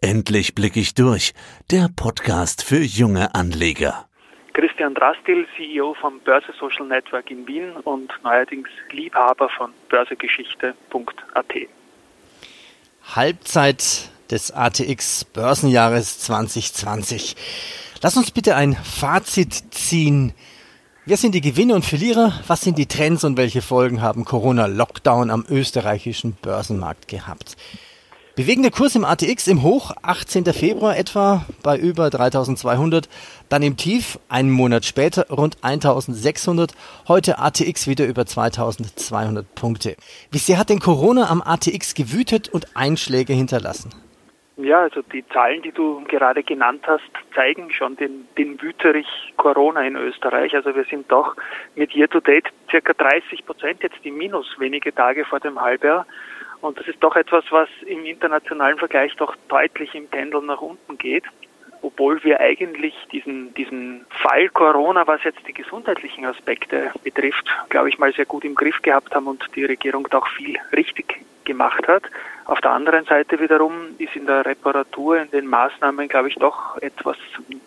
Endlich blicke ich durch, der Podcast für junge Anleger. Christian Drastil, CEO vom Börse Social Network in Wien und neuerdings Liebhaber von börsegeschichte.at. Halbzeit des ATX Börsenjahres 2020. Lass uns bitte ein Fazit ziehen. Wer sind die Gewinne und Verlierer? Was sind die Trends und welche Folgen haben Corona-Lockdown am österreichischen Börsenmarkt gehabt? Bewegender Kurs im ATX im Hoch, 18. Februar etwa bei über 3200, dann im Tief, einen Monat später rund 1600, heute ATX wieder über 2200 Punkte. Wie sehr hat denn Corona am ATX gewütet und Einschläge hinterlassen? Ja, also die Zahlen, die du gerade genannt hast, zeigen schon den, den Wüterich Corona in Österreich. Also wir sind doch mit Year to Date circa 30 Prozent jetzt im Minus wenige Tage vor dem Halbjahr. Und das ist doch etwas, was im internationalen Vergleich doch deutlich im Pendel nach unten geht. Obwohl wir eigentlich diesen, diesen Fall Corona, was jetzt die gesundheitlichen Aspekte betrifft, glaube ich mal sehr gut im Griff gehabt haben und die Regierung da auch viel richtig gemacht hat. Auf der anderen Seite wiederum ist in der Reparatur, in den Maßnahmen, glaube ich, doch etwas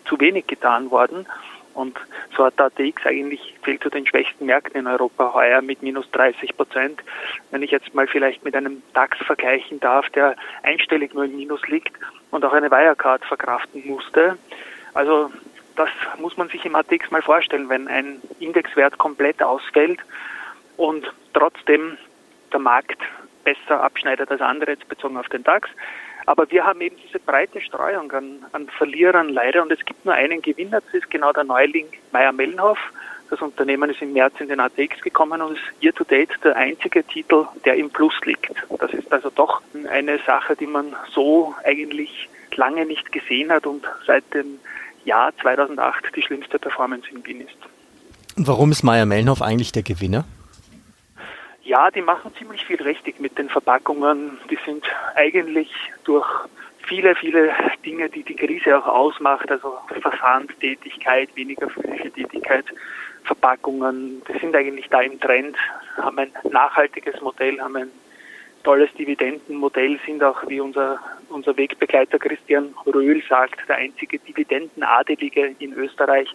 zu wenig getan worden. Und so hat der ATX eigentlich zählt zu den schwächsten Märkten in Europa heuer mit minus 30 Prozent. Wenn ich jetzt mal vielleicht mit einem DAX vergleichen darf, der einstellig nur im Minus liegt und auch eine Wirecard verkraften musste. Also das muss man sich im ATX mal vorstellen, wenn ein Indexwert komplett ausfällt und trotzdem der Markt besser abschneidet als andere, jetzt bezogen auf den DAX. Aber wir haben eben diese breite Streuung an, an Verlierern leider und es gibt nur einen Gewinner, das ist genau der Neuling Meyer-Mellenhof. Das Unternehmen ist im März in den ATX gekommen und ist year to date der einzige Titel, der im Plus liegt. Das ist also doch eine Sache, die man so eigentlich lange nicht gesehen hat und seit dem Jahr 2008 die schlimmste Performance in Wien ist. Warum ist Meyer-Mellenhof eigentlich der Gewinner? Ja, die machen ziemlich viel richtig mit den Verpackungen. Die sind eigentlich durch viele, viele Dinge, die die Krise auch ausmacht, also Versandtätigkeit, weniger physische Tätigkeit, Verpackungen, die sind eigentlich da im Trend, haben ein nachhaltiges Modell, haben ein tolles Dividendenmodell, sind auch, wie unser, unser Wegbegleiter Christian Röhl sagt, der einzige Dividendenadelige in Österreich.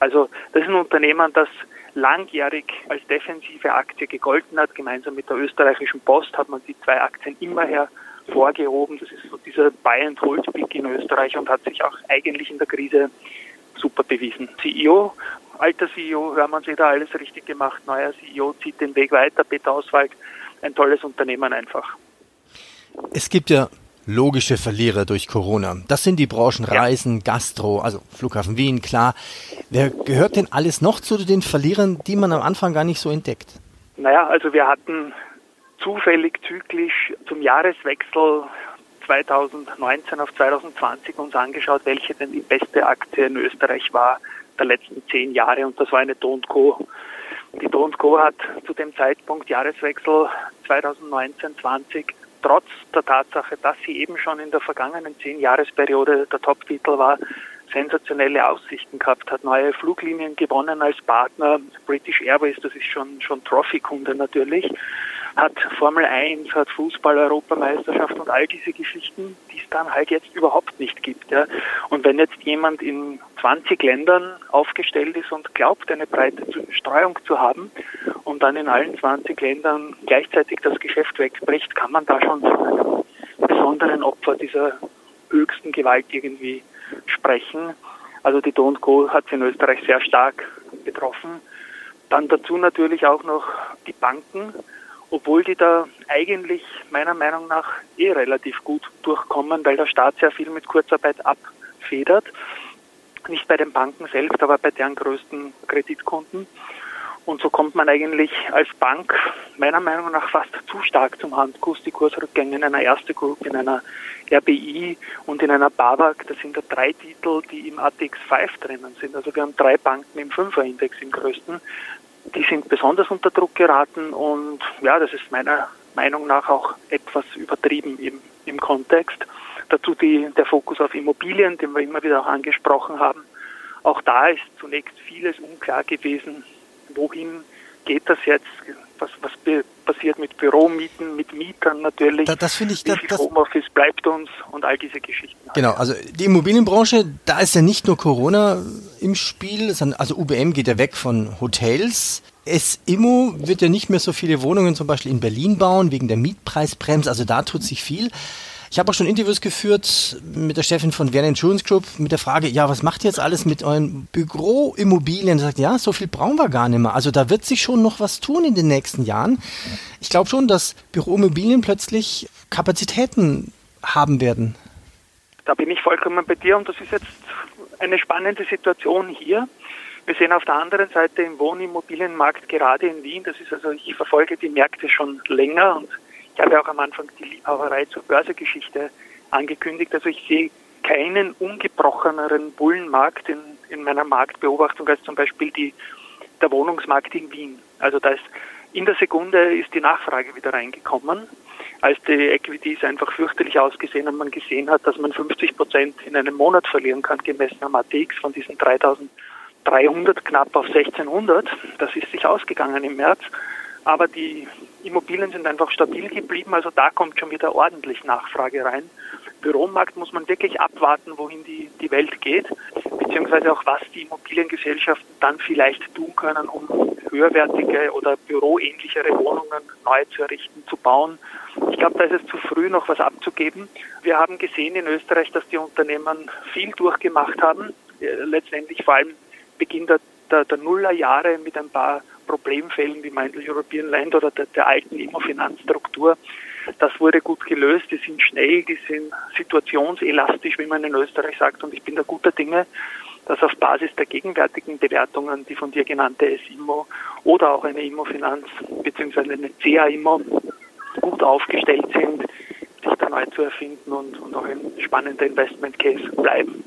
Also das ist ein Unternehmen, das langjährig als defensive Aktie gegolten hat. Gemeinsam mit der österreichischen Post hat man die zwei Aktien immer hervorgehoben. Das ist so dieser Buy and Hold Pick in Österreich und hat sich auch eigentlich in der Krise super bewiesen. CEO, alter CEO, haben Sie da alles richtig gemacht. Neuer CEO zieht den Weg weiter. Peter Auswald, ein tolles Unternehmen einfach. Es gibt ja logische Verlierer durch Corona. Das sind die Branchen Reisen, Gastro, also Flughafen Wien, klar. Wer gehört denn alles noch zu den Verlierern, die man am Anfang gar nicht so entdeckt? Naja, also wir hatten zufällig zyklisch zum Jahreswechsel 2019 auf 2020 uns angeschaut, welche denn die beste Aktie in Österreich war der letzten zehn Jahre und das war eine Do Co. Die Do Co hat zu dem Zeitpunkt Jahreswechsel 2019-20 trotz der Tatsache, dass sie eben schon in der vergangenen zehn Jahresperiode der Top-Titel war, sensationelle Aussichten gehabt, hat neue Fluglinien gewonnen als Partner. British Airways, das ist schon, schon Trophy-Kunde natürlich, hat Formel 1, hat Fußball-Europameisterschaft und all diese Geschichten, die es dann halt jetzt überhaupt nicht gibt. Ja. Und wenn jetzt jemand in 20 Ländern aufgestellt ist und glaubt, eine breite Streuung zu haben und dann in allen 20 Ländern gleichzeitig das Geschäft wegbricht, kann man da schon von besonderen Opfer dieser höchsten Gewalt irgendwie sprechen. Also die Do Co. hat in Österreich sehr stark betroffen. Dann dazu natürlich auch noch die Banken, obwohl die da eigentlich meiner Meinung nach eh relativ gut durchkommen, weil der Staat sehr viel mit Kurzarbeit abfedert. Nicht bei den Banken selbst, aber bei deren größten Kreditkunden. Und so kommt man eigentlich als Bank meiner Meinung nach fast zu stark zum Handkurs. Die Kursrückgänge in einer Erste Group, in einer RBI und in einer BAWAG, das sind da drei Titel, die im ATX 5 drinnen sind. Also wir haben drei Banken im Fünferindex im größten. Die sind besonders unter Druck geraten und ja, das ist meiner Meinung nach auch etwas übertrieben im, im Kontext. Dazu die, der Fokus auf Immobilien, den wir immer wieder auch angesprochen haben. Auch da ist zunächst vieles unklar gewesen, wohin geht das jetzt? Was, was passiert mit Büromieten, mit Mietern natürlich. Da, das finde ich, Wie das, viel das, Homeoffice bleibt uns und all diese Geschichten. Genau, also die Immobilienbranche, da ist ja nicht nur Corona im Spiel, also UBM geht ja weg von Hotels. SIMO wird ja nicht mehr so viele Wohnungen zum Beispiel in Berlin bauen, wegen der Mietpreisbremse, also da tut sich viel. Ich habe auch schon Interviews geführt mit der Chefin von Werner Insurance Group mit der Frage, ja, was macht ihr jetzt alles mit euren Büroimmobilien? Sie sagt, ja, so viel brauchen wir gar nicht mehr. Also da wird sich schon noch was tun in den nächsten Jahren. Ich glaube schon, dass Büroimmobilien plötzlich Kapazitäten haben werden. Da bin ich vollkommen bei dir und das ist jetzt eine spannende Situation hier. Wir sehen auf der anderen Seite im Wohnimmobilienmarkt gerade in Wien, das ist also, ich verfolge die Märkte schon länger und ich habe auch am Anfang die Liebhaberei zur Börsegeschichte angekündigt. Also ich sehe keinen ungebrocheneren Bullenmarkt in, in meiner Marktbeobachtung als zum Beispiel die, der Wohnungsmarkt in Wien. Also da ist in der Sekunde ist die Nachfrage wieder reingekommen, als die Equities einfach fürchterlich ausgesehen haben, man gesehen hat, dass man 50 Prozent in einem Monat verlieren kann, gemessen am ATX von diesen 3300 knapp auf 1600. Das ist sich ausgegangen im März. Aber die Immobilien sind einfach stabil geblieben, also da kommt schon wieder ordentlich Nachfrage rein. Büromarkt muss man wirklich abwarten, wohin die, die Welt geht, beziehungsweise auch was die Immobiliengesellschaften dann vielleicht tun können, um höherwertige oder büroähnlichere Wohnungen neu zu errichten, zu bauen. Ich glaube, da ist es zu früh, noch was abzugeben. Wir haben gesehen in Österreich, dass die Unternehmen viel durchgemacht haben, äh, letztendlich vor allem Beginn der, der, der Nullerjahre mit ein paar Problemfällen wie Mindel European Land oder der, der alten Immofinanzstruktur. Das wurde gut gelöst, die sind schnell, die sind situationselastisch, wie man in Österreich sagt, und ich bin da guter Dinge, dass auf Basis der gegenwärtigen Bewertungen die von dir genannte SIMO oder auch eine Immofinanz bzw. eine CA-Immo gut aufgestellt sind, sich da neu zu erfinden und, und auch ein spannender Investment Case bleiben.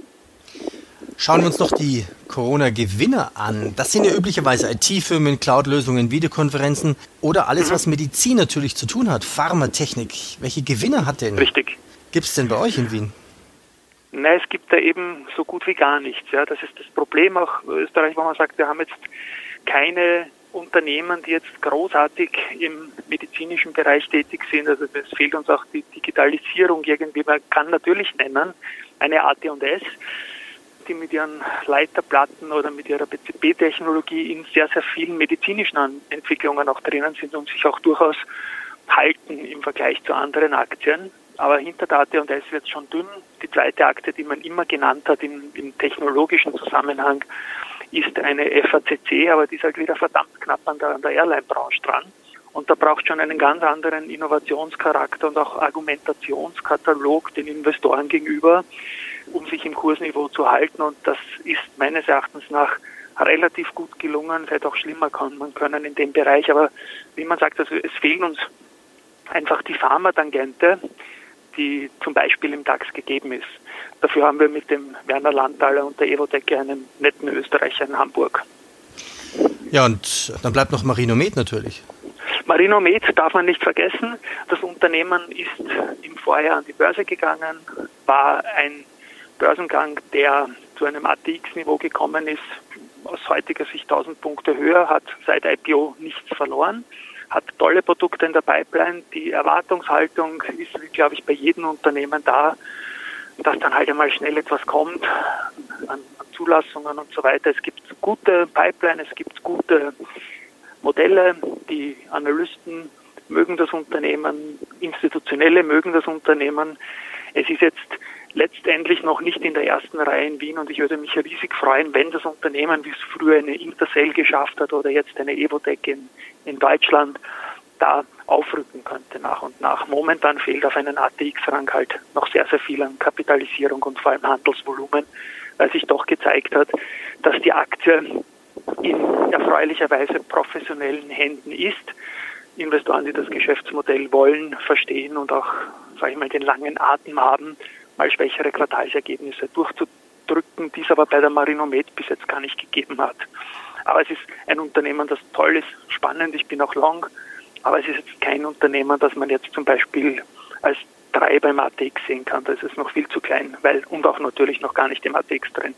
Schauen wir uns noch die Corona-Gewinner an. Das sind ja üblicherweise IT-Firmen, Cloud-Lösungen, Videokonferenzen oder alles, was Medizin natürlich zu tun hat, Pharmatechnik. Welche Gewinner hat denn? Richtig. Gibt es denn bei euch in Wien? Nein, es gibt da eben so gut wie gar nichts. Ja. Das ist das Problem auch Österreich, wo man sagt, wir haben jetzt keine Unternehmen, die jetzt großartig im medizinischen Bereich tätig sind. Also es fehlt uns auch die Digitalisierung irgendwie. Man kann natürlich nennen, eine AT&S die mit ihren Leiterplatten oder mit ihrer PCB-Technologie in sehr, sehr vielen medizinischen Entwicklungen auch drinnen sind und sich auch durchaus halten im Vergleich zu anderen Aktien. Aber hinter der AT&S wird es schon dünn. Die zweite Aktie, die man immer genannt hat im, im technologischen Zusammenhang, ist eine FACC, aber die ist halt wieder verdammt knapp an der, der Airline-Branche dran. Und da braucht schon einen ganz anderen Innovationscharakter und auch Argumentationskatalog den Investoren gegenüber, um sich im Kursniveau zu halten. Und das ist meines Erachtens nach relativ gut gelungen. Es hätte auch schlimmer kommen können in dem Bereich. Aber wie man sagt, also es fehlen uns einfach die Pharmatangente, die zum Beispiel im DAX gegeben ist. Dafür haben wir mit dem Werner Landtaler und der Evotec einen netten Österreicher in Hamburg. Ja, und dann bleibt noch Marinomed natürlich. Marinomed darf man nicht vergessen. Das Unternehmen ist im Vorjahr an die Börse gegangen, war ein Börsengang, der zu einem ATX-Niveau gekommen ist, aus heutiger Sicht 1000 Punkte höher, hat seit IPO nichts verloren, hat tolle Produkte in der Pipeline. Die Erwartungshaltung ist, glaube ich, bei jedem Unternehmen da, dass dann halt einmal schnell etwas kommt an, Zulassungen und so weiter. Es gibt gute Pipeline, es gibt gute Modelle. Die Analysten mögen das Unternehmen, Institutionelle mögen das Unternehmen. Es ist jetzt letztendlich noch nicht in der ersten Reihe in Wien und ich würde mich riesig freuen, wenn das Unternehmen, wie es früher eine Intercell geschafft hat oder jetzt eine Evotec in, in Deutschland, da aufrücken könnte nach und nach. Momentan fehlt auf einen ATX-Rang halt noch sehr, sehr viel an Kapitalisierung und vor allem Handelsvolumen, weil sich doch gezeigt hat, dass die Aktie in erfreulicherweise professionellen Händen ist. Investoren, die das Geschäftsmodell wollen, verstehen und auch, sage ich mal, den langen Atem haben, mal schwächere Quartalsergebnisse durchzudrücken, die es aber bei der Marinomed bis jetzt gar nicht gegeben hat. Aber es ist ein Unternehmen, das toll ist, spannend, ich bin auch long, aber es ist jetzt kein Unternehmen, das man jetzt zum Beispiel als drei beim ATX sehen kann. Da ist es noch viel zu klein, weil und auch natürlich noch gar nicht im ATX drin.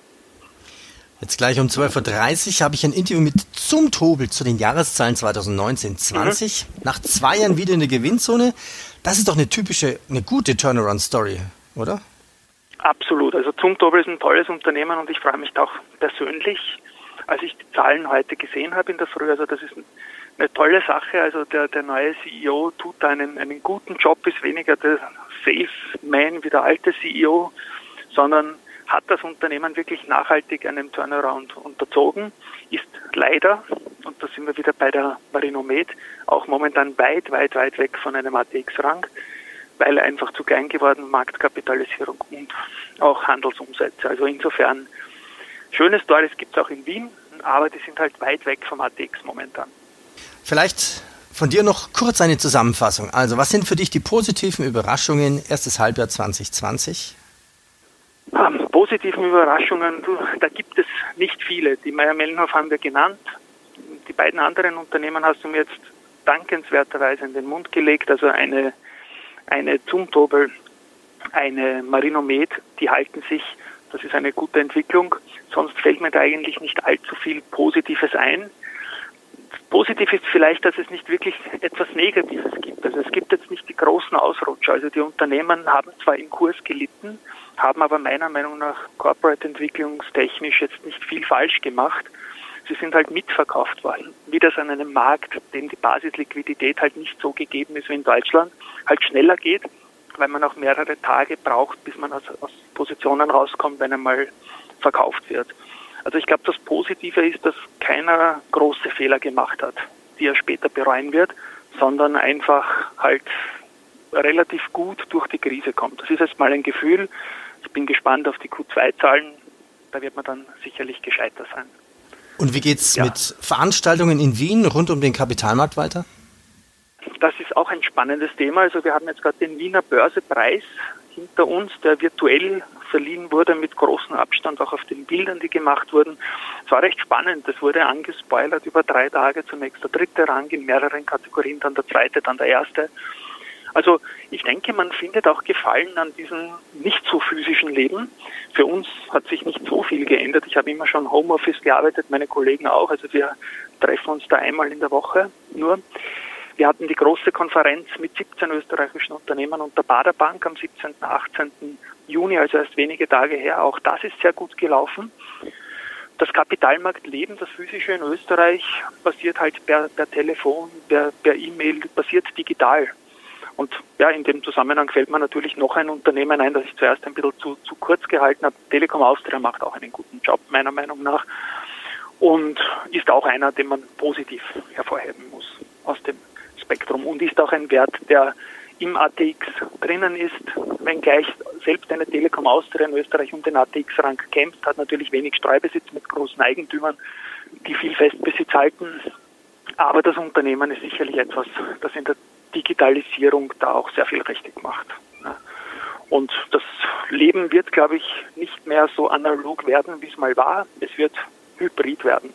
Jetzt gleich um 12.30 Uhr habe ich ein Interview mit Zum Tobel zu den Jahreszahlen 2019-20. Mhm. Nach zwei Jahren wieder in der Gewinnzone. Das ist doch eine typische, eine gute Turnaround-Story, oder? Absolut. Also Zum Tobel ist ein tolles Unternehmen und ich freue mich auch persönlich, als ich die Zahlen heute gesehen habe in der Früh. Also das ist eine tolle Sache. Also der, der neue CEO tut einen, einen guten Job, ist weniger der Salesman wie der alte CEO, sondern hat das Unternehmen wirklich nachhaltig einem Turnaround unterzogen, ist leider, und da sind wir wieder bei der Marinomed, auch momentan weit, weit, weit weg von einem ATX-Rang, weil er einfach zu klein geworden, Marktkapitalisierung und auch Handelsumsätze. Also insofern, schöne Stories gibt es auch in Wien, aber die sind halt weit weg vom ATX momentan. Vielleicht von dir noch kurz eine Zusammenfassung. Also, was sind für dich die positiven Überraschungen erstes Halbjahr 2020? Ähm, positiven Überraschungen, da gibt es nicht viele. Die Meier-Mellenhof haben wir genannt. Die beiden anderen Unternehmen hast du mir jetzt dankenswerterweise in den Mund gelegt. Also eine, eine Zumtobel, eine Marinomed, die halten sich. Das ist eine gute Entwicklung. Sonst fällt mir da eigentlich nicht allzu viel Positives ein. Positiv ist vielleicht, dass es nicht wirklich etwas Negatives gibt. Also es gibt jetzt nicht die großen Ausrutscher. Also die Unternehmen haben zwar im Kurs gelitten, haben aber meiner Meinung nach corporate entwicklungstechnisch jetzt nicht viel falsch gemacht. Sie sind halt mitverkauft worden. Wie das an einem Markt, dem die Basisliquidität halt nicht so gegeben ist wie in Deutschland, halt schneller geht, weil man auch mehrere Tage braucht, bis man aus, aus Positionen rauskommt, wenn einmal verkauft wird. Also ich glaube, das Positive ist, dass keiner große Fehler gemacht hat, die er später bereuen wird, sondern einfach halt relativ gut durch die Krise kommt. Das ist jetzt mal ein Gefühl. Ich bin gespannt auf die Q2-Zahlen. Da wird man dann sicherlich gescheiter sein. Und wie geht's ja. mit Veranstaltungen in Wien rund um den Kapitalmarkt weiter? Das ist auch ein spannendes Thema. Also wir haben jetzt gerade den Wiener Börsepreis hinter uns, der virtuell verliehen wurde mit großem Abstand, auch auf den Bildern, die gemacht wurden. Es war recht spannend. Es wurde angespoilert über drei Tage. Zunächst der dritte Rang in mehreren Kategorien, dann der zweite, dann der erste. Also ich denke, man findet auch Gefallen an diesem nicht so physischen Leben. Für uns hat sich nicht so viel geändert. Ich habe immer schon Homeoffice gearbeitet, meine Kollegen auch. Also wir treffen uns da einmal in der Woche nur. Wir hatten die große Konferenz mit 17 österreichischen Unternehmen und der Baderbank am 17. 18. Juni, also erst wenige Tage her. Auch das ist sehr gut gelaufen. Das Kapitalmarktleben, das physische in Österreich, passiert halt per, per Telefon, per, E-Mail, passiert digital. Und ja, in dem Zusammenhang fällt mir natürlich noch ein Unternehmen ein, das ich zuerst ein bisschen zu, zu kurz gehalten habe. Telekom Austria macht auch einen guten Job, meiner Meinung nach. Und ist auch einer, den man positiv hervorheben muss aus dem Spektrum. Und ist auch ein Wert, der im ATX drinnen ist, wenngleich selbst eine Telekom Austria in Österreich um den ATX-Rang kämpft, hat natürlich wenig Streubesitz mit großen Eigentümern, die viel Festbesitz halten. Aber das Unternehmen ist sicherlich etwas, das in der Digitalisierung da auch sehr viel richtig macht. Und das Leben wird, glaube ich, nicht mehr so analog werden, wie es mal war. Es wird hybrid werden.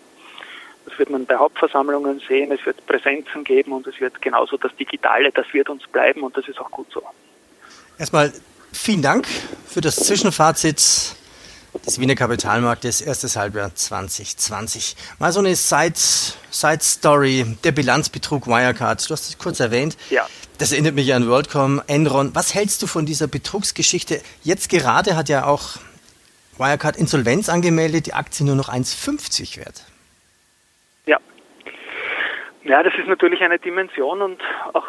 Das wird man bei Hauptversammlungen sehen, es wird Präsenzen geben und es wird genauso das Digitale, das wird uns bleiben und das ist auch gut so. Erstmal vielen Dank für das Zwischenfazit des Wiener Kapitalmarktes, erstes Halbjahr 2020. Mal so eine Side-Story, der Bilanzbetrug Wirecard. Du hast es kurz erwähnt. Ja. Das erinnert mich an WorldCom, Enron. Was hältst du von dieser Betrugsgeschichte? Jetzt gerade hat ja auch Wirecard Insolvenz angemeldet, die Aktie nur noch 1,50 wert. Ja. Ja, das ist natürlich eine Dimension und auch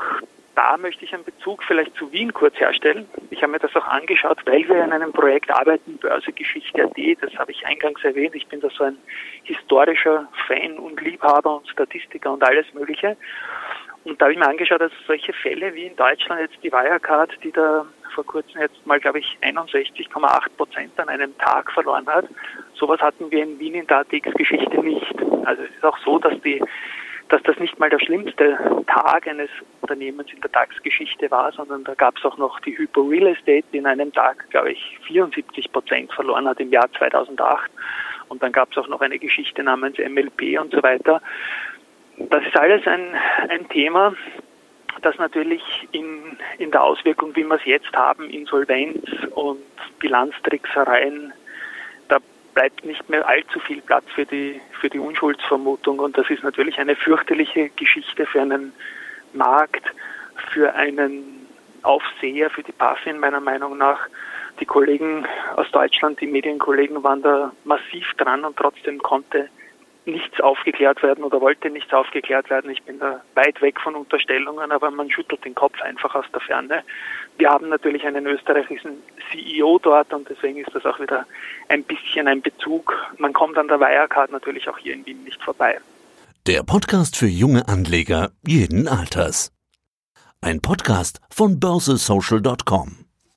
da möchte ich einen Bezug vielleicht zu Wien kurz herstellen. Ich habe mir das auch angeschaut, weil wir in einem Projekt arbeiten, Börsegeschichte.at, das habe ich eingangs erwähnt. Ich bin da so ein historischer Fan und Liebhaber und Statistiker und alles Mögliche. Und da habe ich mir angeschaut, dass solche Fälle wie in Deutschland jetzt die Wirecard, die da vor kurzem jetzt mal, glaube ich, 61,8 Prozent an einem Tag verloren hat. Sowas hatten wir in Wien in der ATX-Geschichte nicht. Also es ist auch so, dass die dass das nicht mal der schlimmste Tag eines Unternehmens in der DAX-Geschichte war, sondern da gab es auch noch die Hypo Real Estate, die in einem Tag, glaube ich, 74 Prozent verloren hat im Jahr 2008. Und dann gab es auch noch eine Geschichte namens MLP und so weiter. Das ist alles ein, ein Thema, das natürlich in, in der Auswirkung, wie wir es jetzt haben, Insolvenz und Bilanztricksereien, bleibt nicht mehr allzu viel Platz für die, für die Unschuldsvermutung. Und das ist natürlich eine fürchterliche Geschichte für einen Markt, für einen Aufseher, für die BaFin meiner Meinung nach. Die Kollegen aus Deutschland, die Medienkollegen waren da massiv dran und trotzdem konnte nichts aufgeklärt werden oder wollte nichts aufgeklärt werden. Ich bin da weit weg von Unterstellungen, aber man schüttelt den Kopf einfach aus der Ferne. Wir haben natürlich einen österreichischen CEO dort und deswegen ist das auch wieder ein bisschen ein Bezug. Man kommt an der Wirecard natürlich auch hier in Wien nicht vorbei. Der Podcast für junge Anleger jeden Alters. Ein Podcast von börsesocial.com.